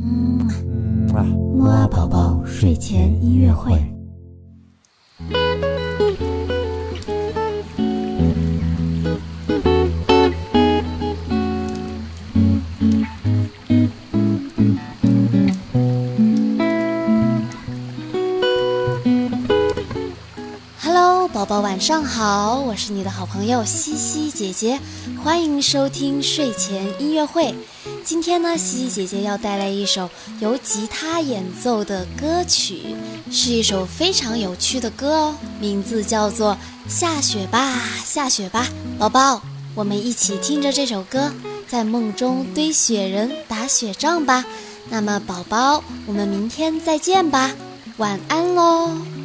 嗯啊，木啊宝宝睡前音乐会。Hello，宝宝晚上好，我是你的好朋友西西姐姐，欢迎收听睡前音乐会。今天呢，西西姐姐要带来一首由吉他演奏的歌曲，是一首非常有趣的歌哦，名字叫做《下雪吧，下雪吧》。宝宝，我们一起听着这首歌，在梦中堆雪人、打雪仗吧。那么，宝宝，我们明天再见吧，晚安喽。